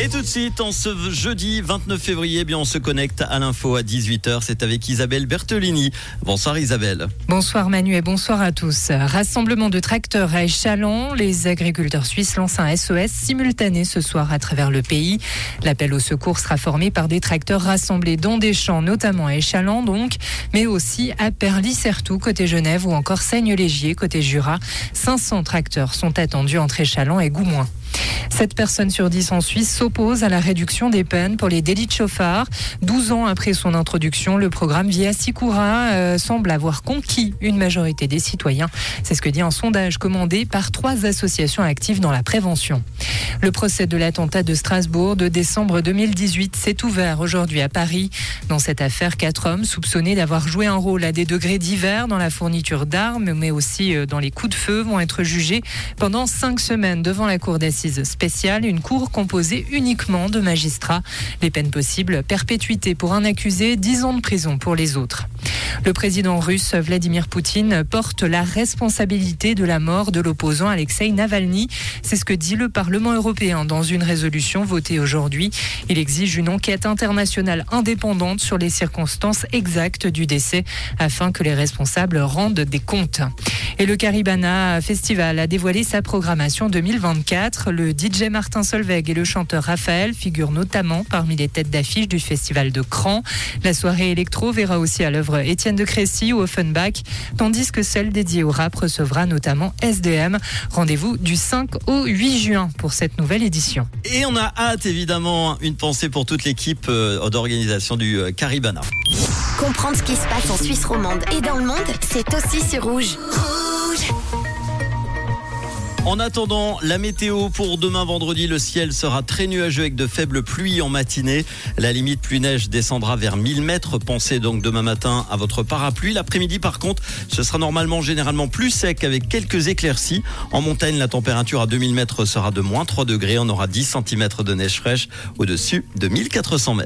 Et tout de suite, en ce jeudi 29 février, eh bien on se connecte à l'info à 18h. C'est avec Isabelle Bertolini. Bonsoir Isabelle. Bonsoir Manu et bonsoir à tous. Rassemblement de tracteurs à Échalon. Les agriculteurs suisses lancent un SOS simultané ce soir à travers le pays. L'appel au secours sera formé par des tracteurs rassemblés dans des champs, notamment à Échalon donc, mais aussi à Perly-Certou côté Genève ou encore Seigne-Légier côté Jura. 500 tracteurs sont attendus entre Échalon et Goumoin. 7 personnes sur 10 en Suisse s'opposent à la réduction des peines pour les délits de chauffard. 12 ans après son introduction, le programme Via Sicura euh, semble avoir conquis une majorité des citoyens. C'est ce que dit un sondage commandé par trois associations actives dans la prévention. Le procès de l'attentat de Strasbourg de décembre 2018 s'est ouvert aujourd'hui à Paris. Dans cette affaire, quatre hommes soupçonnés d'avoir joué un rôle à des degrés divers dans la fourniture d'armes, mais aussi euh, dans les coups de feu, vont être jugés pendant cinq semaines devant la cour d'assises spéciale, une cour composée uniquement de magistrats. Les peines possibles, perpétuité pour un accusé, dix ans de prison pour les autres. Le président russe Vladimir Poutine porte la responsabilité de la mort de l'opposant Alexei Navalny. C'est ce que dit le Parlement européen dans une résolution votée aujourd'hui. Il exige une enquête internationale indépendante sur les circonstances exactes du décès afin que les responsables rendent des comptes. Et le Caribana Festival a dévoilé sa programmation 2024. Le DJ Martin Solveig et le chanteur Raphaël figurent notamment parmi les têtes d'affiche du festival de Cran. La soirée électro verra aussi à l'œuvre Étienne de Crécy ou Offenbach, tandis que celle dédiée au rap recevra notamment SDM. Rendez-vous du 5 au 8 juin pour cette nouvelle édition. Et on a hâte évidemment une pensée pour toute l'équipe euh, d'organisation du euh, Caribana. Comprendre ce qui se passe en Suisse romande et dans le monde, c'est aussi sur Rouge. En attendant, la météo pour demain vendredi, le ciel sera très nuageux avec de faibles pluies en matinée. La limite pluie neige descendra vers 1000 mètres. Pensez donc demain matin à votre parapluie. L'après-midi, par contre, ce sera normalement généralement plus sec avec quelques éclaircies. En montagne, la température à 2000 mètres sera de moins 3 degrés. On aura 10 cm de neige fraîche au-dessus de 1400 mètres.